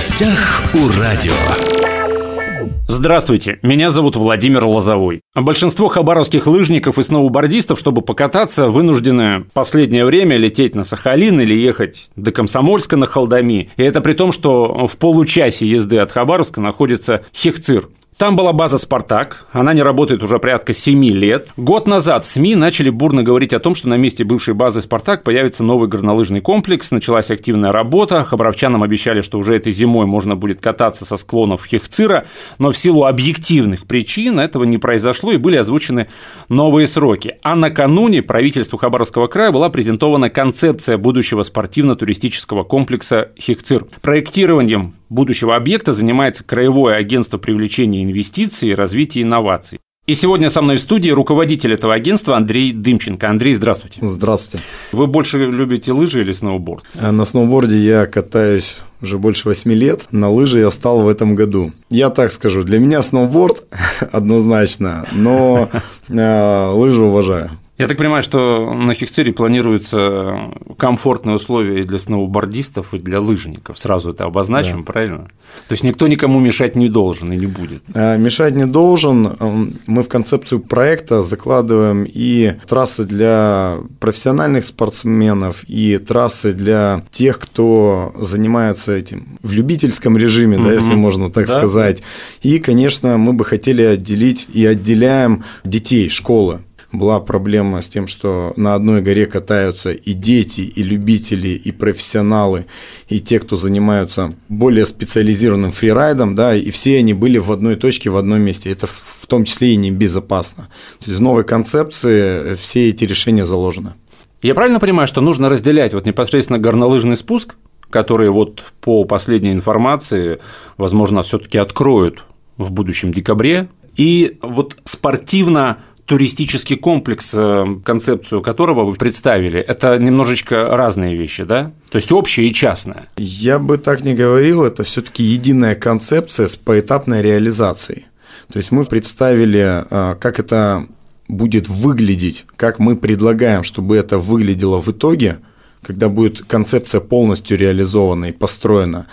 гостях у радио. Здравствуйте, меня зовут Владимир Лозовой. Большинство хабаровских лыжников и сноубордистов, чтобы покататься, вынуждены последнее время лететь на Сахалин или ехать до Комсомольска на Халдами. И это при том, что в получасе езды от Хабаровска находится Хехцир, там была база «Спартак», она не работает уже порядка 7 лет. Год назад в СМИ начали бурно говорить о том, что на месте бывшей базы «Спартак» появится новый горнолыжный комплекс, началась активная работа, хабаровчанам обещали, что уже этой зимой можно будет кататься со склонов Хехцира, но в силу объективных причин этого не произошло и были озвучены новые сроки. А накануне правительству Хабаровского края была презентована концепция будущего спортивно-туристического комплекса Хехцир. Проектированием будущего объекта занимается Краевое агентство привлечения инвестиций и развития инноваций. И сегодня со мной в студии руководитель этого агентства Андрей Дымченко. Андрей, здравствуйте. Здравствуйте. Вы больше любите лыжи или сноуборд? Э, на сноуборде я катаюсь уже больше восьми лет. На лыжи я встал в этом году. Я так скажу, для меня сноуборд однозначно, но э, лыжи уважаю. Я так понимаю, что на Хихцире планируются комфортные условия и для сноубордистов, и для лыжников. Сразу это обозначим, да. правильно? То есть никто никому мешать не должен и не будет. А, мешать не должен. Мы в концепцию проекта закладываем и трассы для профессиональных спортсменов, и трассы для тех, кто занимается этим в любительском режиме, да, если можно так да. сказать. И, конечно, мы бы хотели отделить и отделяем детей школы была проблема с тем, что на одной горе катаются и дети, и любители, и профессионалы, и те, кто занимаются более специализированным фрирайдом, да, и все они были в одной точке, в одном месте. Это в том числе и небезопасно. То есть в новой концепции все эти решения заложены. Я правильно понимаю, что нужно разделять вот непосредственно горнолыжный спуск, который вот по последней информации, возможно, все-таки откроют в будущем декабре, и вот спортивно туристический комплекс, э, концепцию которого вы представили, это немножечко разные вещи, да? То есть общее и частное. Я бы так не говорил, это все-таки единая концепция с поэтапной реализацией. То есть мы представили, э, как это будет выглядеть, как мы предлагаем, чтобы это выглядело в итоге, когда будет концепция полностью реализована и построена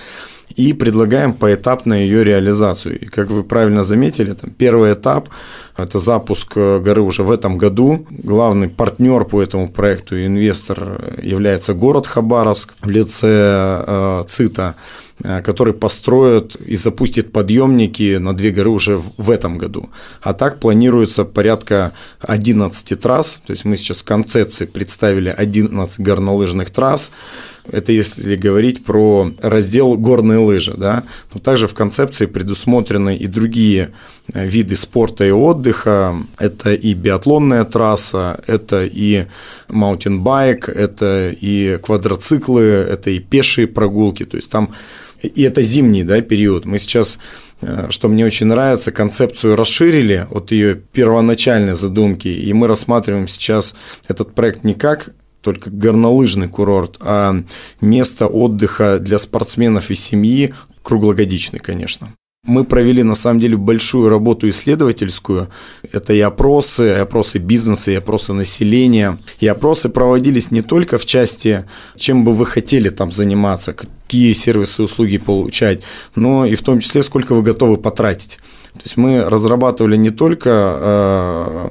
и предлагаем поэтапно ее реализацию. И как вы правильно заметили, там первый этап – это запуск э, горы уже в этом году. Главный партнер по этому проекту, инвестор, является город Хабаровск в лице э, ЦИТа э, который построит и запустит подъемники на две горы уже в этом году. А так планируется порядка 11 трасс, то есть мы сейчас в концепции представили 11 горнолыжных трасс, это если говорить про раздел горные лыжи, да. Но также в концепции предусмотрены и другие э, виды спорта и отдыха. Это и биатлонная трасса, это и маунтинбайк, это и квадроциклы, это и пешие прогулки. То есть там и это зимний да, период. Мы сейчас э, что мне очень нравится, концепцию расширили от ее первоначальной задумки, и мы рассматриваем сейчас этот проект не как только горнолыжный курорт, а место отдыха для спортсменов и семьи круглогодичный, конечно. Мы провели на самом деле большую работу исследовательскую. Это и опросы, и опросы бизнеса, и опросы населения. И опросы проводились не только в части, чем бы вы хотели там заниматься, какие сервисы и услуги получать, но и в том числе, сколько вы готовы потратить. То есть мы разрабатывали не только э,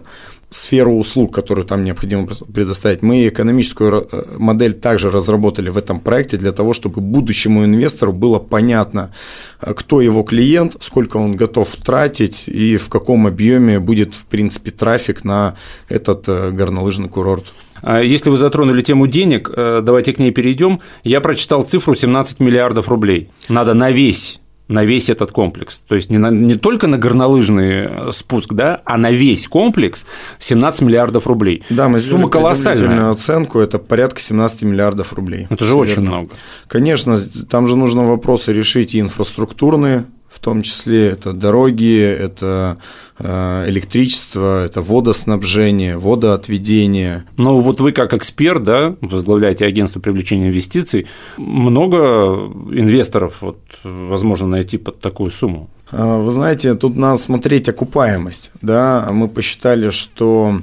сферу услуг, которую там необходимо предоставить. Мы экономическую э, модель также разработали в этом проекте для того, чтобы будущему инвестору было понятно, э, кто его клиент, сколько он готов тратить и в каком объеме будет, в принципе, трафик на этот э, горнолыжный курорт. А если вы затронули тему денег, давайте к ней перейдем. Я прочитал цифру 17 миллиардов рублей. Надо на весь на весь этот комплекс. То есть не, на, не только на горнолыжный э, спуск, да, а на весь комплекс 17 миллиардов рублей. Да, мы Сумма колоссальная. оценку, это порядка 17 миллиардов рублей. Это же Все очень верно. много. Конечно, там же нужно вопросы решить и инфраструктурные, в том числе это дороги, это э, электричество, это водоснабжение, водоотведение. Но вот вы как эксперт, да, возглавляете агентство привлечения инвестиций, много инвесторов вот, возможно найти под такую сумму? А, вы знаете, тут надо смотреть окупаемость. Да? Мы посчитали, что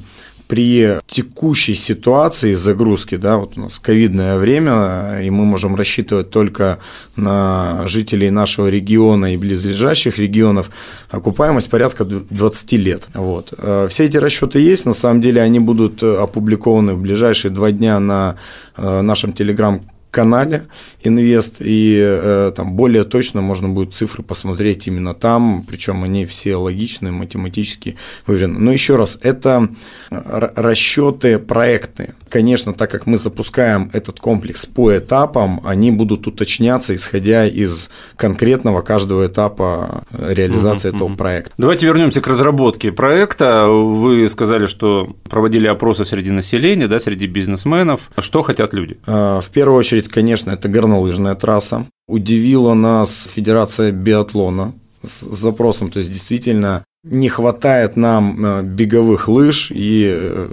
при текущей ситуации загрузки, да, вот у нас ковидное время, и мы можем рассчитывать только на жителей нашего региона и близлежащих регионов, окупаемость порядка 20 лет. Вот. Э, все эти расчеты есть, на самом деле они будут опубликованы в ближайшие два дня на э, нашем телеграм канале Инвест, и э, там более точно можно будет цифры посмотреть именно там, причем они все логичные, математически выверены. Но еще раз, это расчеты проектные. Конечно, так как мы запускаем этот комплекс по этапам, они будут уточняться, исходя из конкретного каждого этапа реализации угу, этого угу. проекта. Давайте вернемся к разработке проекта. Вы сказали, что проводили опросы среди населения, да, среди бизнесменов. Что хотят люди? Э, в первую очередь, конечно, это горнолыжная трасса. Удивила нас Федерация биатлона с запросом, то есть действительно не хватает нам э, беговых лыж и, э,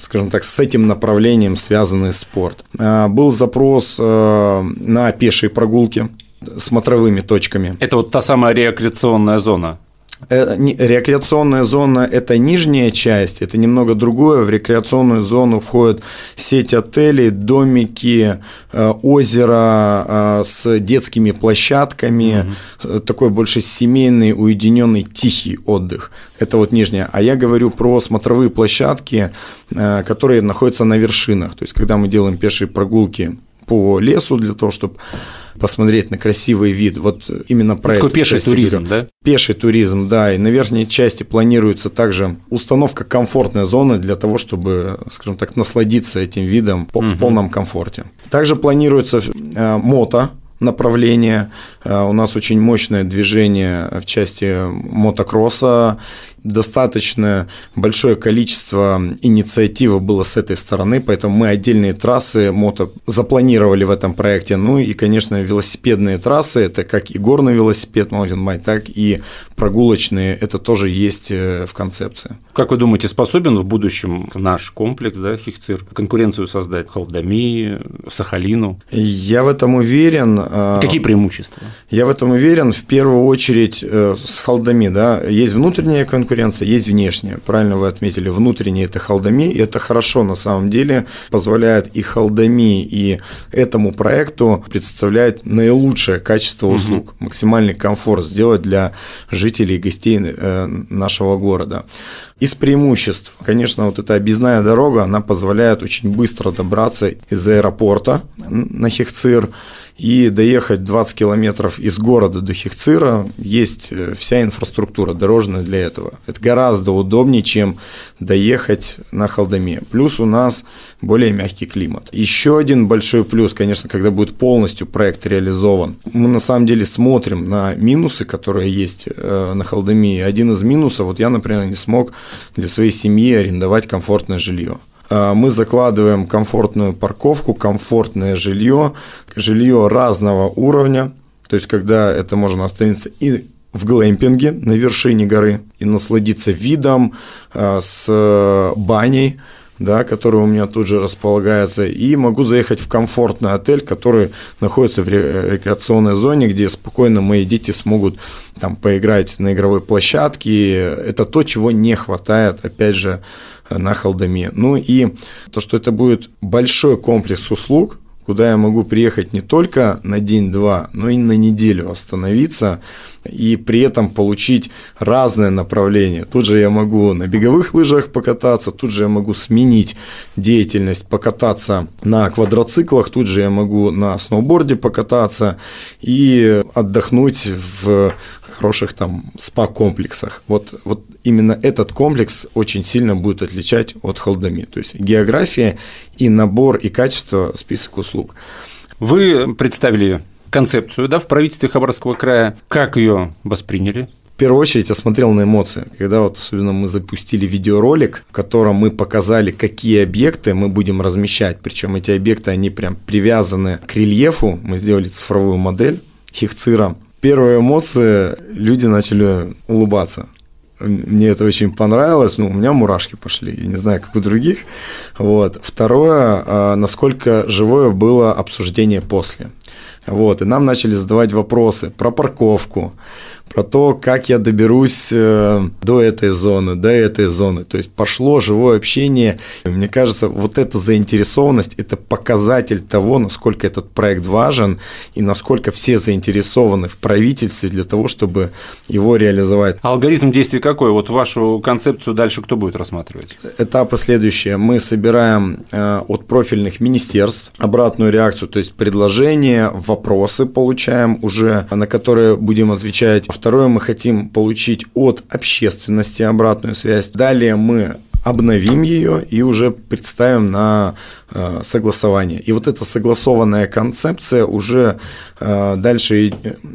скажем так, с этим направлением связанный спорт. Э, был запрос на пешие прогулки смотровыми точками. Это вот та самая рекреационная зона. Э, рекреационная зона – это нижняя часть, это немного другое. В рекреационную зону входят сеть отелей, домики, э, озеро э, с детскими площадками, угу. такой больше семейный, уединенный, тихий отдых. Это вот нижняя. А я говорю про смотровые площадки, которые находятся на вершинах. То есть, когда мы делаем пешие прогулки по лесу для того, чтобы посмотреть на красивый вид. Вот именно про Такой это. пеший туризм, да? Пеший туризм, да. И на верхней части планируется также установка комфортной зоны для того, чтобы, скажем так, насладиться этим видом угу. в полном комфорте. Также планируется э, мото направление. Э, у нас очень мощное движение в части мотокросса достаточно большое количество инициативы было с этой стороны, поэтому мы отдельные трассы мото запланировали в этом проекте. Ну и, конечно, велосипедные трассы, это как и горный велосипед Bike, так и прогулочные, это тоже есть э, в концепции. Как вы думаете, способен в будущем наш комплекс, да, Хихцир, конкуренцию создать Халдами, Сахалину? Я в этом уверен. Э, Какие преимущества? Я в этом уверен, в первую очередь, э, с Халдами, да, есть внутренняя конкуренция, конкуренция, есть внешняя. Правильно вы отметили, внутренняя – это халдами, и это хорошо на самом деле, позволяет и халдами, и этому проекту представлять наилучшее качество услуг, угу. максимальный комфорт сделать для жителей и гостей э, нашего города. Из преимуществ, конечно, вот эта объездная дорога, она позволяет очень быстро добраться из аэропорта на Хехцир, и доехать 20 километров из города до Хехцира есть э, вся инфраструктура дорожная для этого. Это гораздо удобнее, чем доехать на Халдаме. Плюс у нас более мягкий климат. Еще один большой плюс, конечно, когда будет полностью проект реализован. Мы на самом деле смотрим на минусы, которые есть э, на Халдаме. Один из минусов, вот я, например, не смог для своей семьи арендовать комфортное жилье. А, мы закладываем комфортную парковку, комфортное жилье, жилье разного уровня, то есть когда это можно остановиться и в глэмпинге на вершине горы и насладиться видом а, с баней, да, который у меня тут же располагается, и могу заехать в комфортный отель, который находится в рекреационной зоне, где спокойно мои дети смогут там поиграть на игровой площадке. Это то, чего не хватает, опять же, на Халдаме. Ну и то, что это будет большой комплекс услуг, куда я могу приехать не только на день-два, но и на неделю остановиться и при этом получить разное направление. Тут же я могу на беговых лыжах покататься, тут же я могу сменить деятельность, покататься на квадроциклах, тут же я могу на сноуборде покататься и отдохнуть в хороших там спа-комплексах. Вот, вот именно этот комплекс очень сильно будет отличать от холдами. То есть география и набор и качество список услуг. Вы представили концепцию да, в правительстве Хабаровского края. Как ее восприняли? В первую очередь я смотрел на эмоции, когда вот особенно мы запустили видеоролик, в котором мы показали, какие объекты мы будем размещать, причем эти объекты, они прям привязаны к рельефу, мы сделали цифровую модель Хихцира, первые эмоции, люди начали улыбаться. Мне это очень понравилось, ну, у меня мурашки пошли, я не знаю, как у других. Вот. Второе, а, насколько живое было обсуждение после. Вот, и нам начали задавать вопросы про парковку, про то, как я доберусь э, до этой зоны, до этой зоны. То есть пошло живое общение. Мне кажется, вот эта заинтересованность – это показатель того, насколько этот проект важен и насколько все заинтересованы в правительстве для того, чтобы его реализовать. А алгоритм действий какой? Вот вашу концепцию дальше кто будет рассматривать? Этапы следующие. Мы собираем э, от профильных министерств обратную реакцию, то есть предложения, вопросы получаем уже, на которые будем отвечать Второе, мы хотим получить от общественности обратную связь. Далее мы обновим ее и уже представим на Э, согласования. И вот эта согласованная концепция уже э, дальше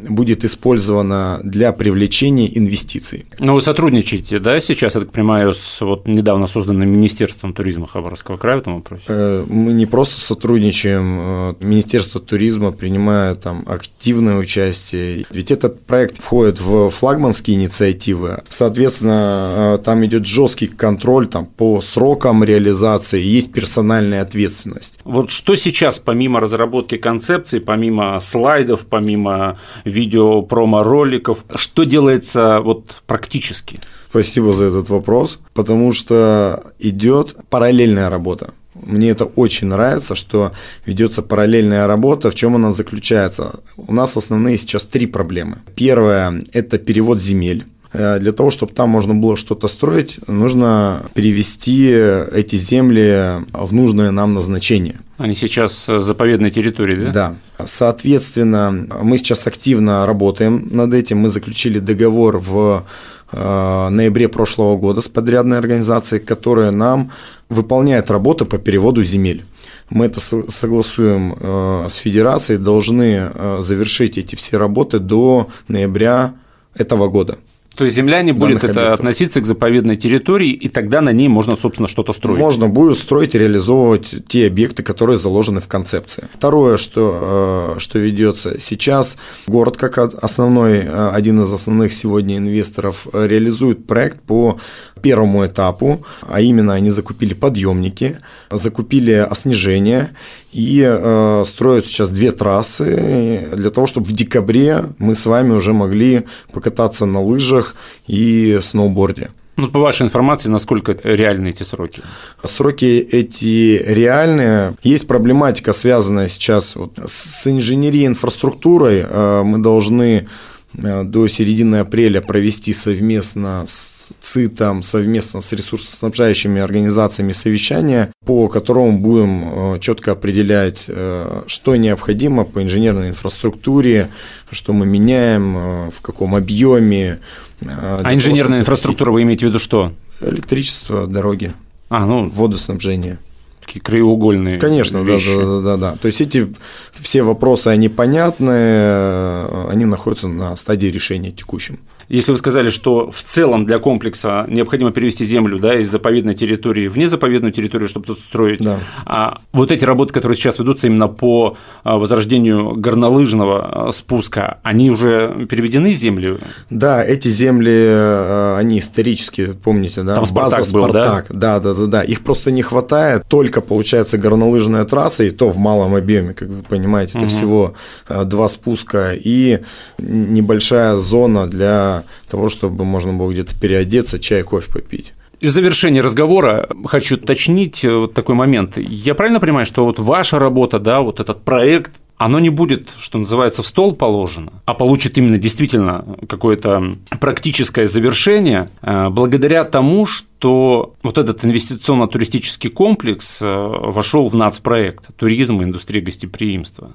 будет использована для привлечения инвестиций. Но вы сотрудничаете, да, сейчас, я так понимаю, с вот недавно созданным Министерством туризма Хабаровского края в этом вопросе? Э, мы не просто сотрудничаем, Министерство туризма принимает там активное участие, ведь этот проект входит в флагманские инициативы, соответственно, там идет жесткий контроль там, по срокам реализации, есть персональный ответ ответственность. Вот что сейчас, помимо разработки концепции, помимо слайдов, помимо видео промо-роликов, что делается вот практически? Спасибо за этот вопрос, потому что идет параллельная работа. Мне это очень нравится, что ведется параллельная работа. В чем она заключается? У нас основные сейчас три проблемы. Первое – это перевод земель. Э, для того, чтобы там можно было что-то строить, нужно перевести эти земли в нужное нам назначение. Они сейчас заповедной территории, да? Да. Соответственно, мы сейчас активно работаем над этим. Мы заключили договор в э, ноябре прошлого года с подрядной организацией, которая нам выполняет работу по переводу земель. Мы это согласуем э, с федерацией, должны завершить эти все работы до ноября этого года. То есть земля не будет это объектов. относиться к заповедной территории, и тогда на ней можно, собственно, что-то строить. Можно будет строить и реализовывать те объекты, которые заложены в концепции. Второе, что, э, что ведется сейчас, город как основной, э, один из основных сегодня инвесторов реализует проект по первому этапу, а именно они закупили подъемники, закупили оснижение и э, строят сейчас две трассы для того, чтобы в декабре мы с вами уже могли покататься на лыжах и сноуборде. Ну, по вашей информации, насколько реальны эти сроки? Сроки эти реальные. Есть проблематика, связанная сейчас вот с инженерией инфраструктурой. Э, мы должны до середины апреля провести совместно с ЦИТом совместно с ресурсоснабжающими организациями совещания, по которому будем э, четко определять, э, что необходимо по инженерной инфраструктуре, что мы меняем, э, в каком объеме. А инженерная того, инфраструктура вы имеете в виду что? Электричество, дороги, а, ну, водоснабжение такие краеугольные Конечно, вещи. да, да, да, да. То есть эти все вопросы, они понятны, они находятся на стадии решения текущем. Если вы сказали, что в целом для комплекса необходимо перевести землю да, из заповедной территории в незаповедную территорию, чтобы тут строить, да. а вот эти работы, которые сейчас ведутся именно по а, возрождению горнолыжного а, спуска, они уже переведены земли? Да, эти земли, а, они исторически, помните, да? Там Спартак База был, Спартак, да? Да, да, да, да. Их просто не хватает. Только, получается, горнолыжная трасса, и то в малом объеме, как вы понимаете, это угу. всего два спуска и небольшая зона для того, чтобы можно было где-то переодеться, чай, кофе попить. В завершении разговора хочу уточнить э, вот такой момент. Я правильно понимаю, что вот ваша работа, да, вот этот проект, оно не будет, что называется, в стол положено, а получит именно действительно какое-то практическое завершение э, благодаря тому, что вот этот инвестиционно-туристический комплекс э, вошел в нацпроект «Туризм и индустрия гостеприимства».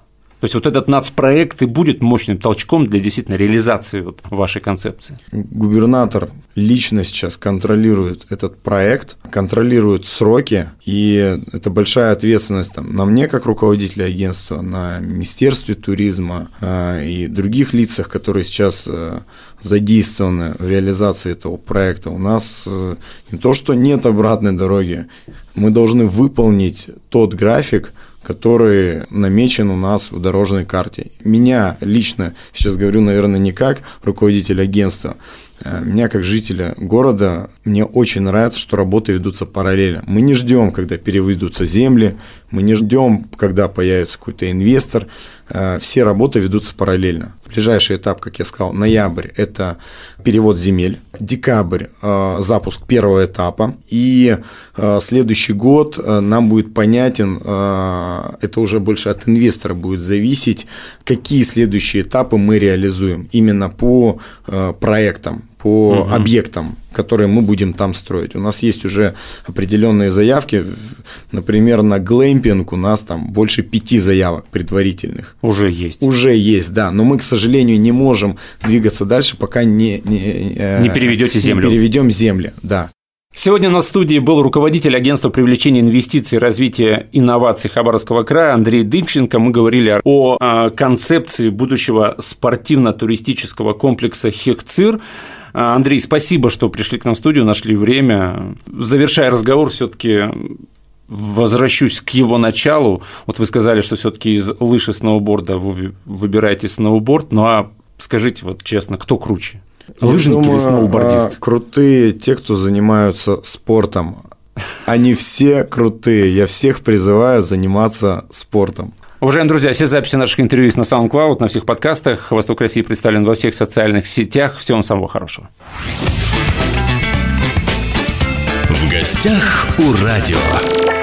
Есть вот этот нацпроект и будет мощным толчком для действительно реализации вот вашей концепции. Губернатор лично сейчас контролирует этот проект, контролирует сроки, и это большая ответственность там, на мне как руководителя агентства, на Министерстве туризма э, и других лицах, которые сейчас э, задействованы в реализации этого проекта. У нас э, не то, что нет обратной дороги, мы должны выполнить тот график, который намечен у нас в дорожной карте. Меня лично, сейчас говорю, наверное, не как руководитель агентства, а меня как жителя города, мне очень нравится, что работы ведутся параллельно. Мы не ждем, когда переведутся земли, мы не ждем, когда появится какой-то инвестор. Э, все работы ведутся параллельно. Ближайший этап, как я сказал, ноябрь – это перевод земель, декабрь – запуск первого этапа, и следующий год нам будет понятен, это уже больше от инвестора будет зависеть, какие следующие этапы мы реализуем именно по проектам, по угу. объектам, которые мы будем там строить. У нас есть уже определенные заявки, например, на глэмпинг у нас там больше пяти заявок предварительных. Уже есть. Уже есть, да, но мы, к сожалению, не можем двигаться дальше, пока не не, э, не переведете землю. Не переведем земли, да. Сегодня на студии был руководитель агентства привлечения инвестиций и развития инноваций Хабаровского края Андрей Дымченко. Мы говорили о концепции будущего спортивно-туристического комплекса «Хехцир». А, Андрей, спасибо, что пришли к нам в студию, нашли время. Завершая разговор, все-таки возвращусь к его началу. Вот вы сказали, что все-таки из лыжи сноуборда вы выбираете сноуборд. Ну а скажите вот честно, кто круче? Лыжник думаю, или сноубордист? А, крутые те, кто занимаются спортом. Они все крутые. Я всех призываю заниматься спортом. Уважаемые друзья, все записи наших интервью есть на SoundCloud, на всех подкастах. Восток России представлен во всех социальных сетях. Всего вам самого хорошего. В гостях у радио.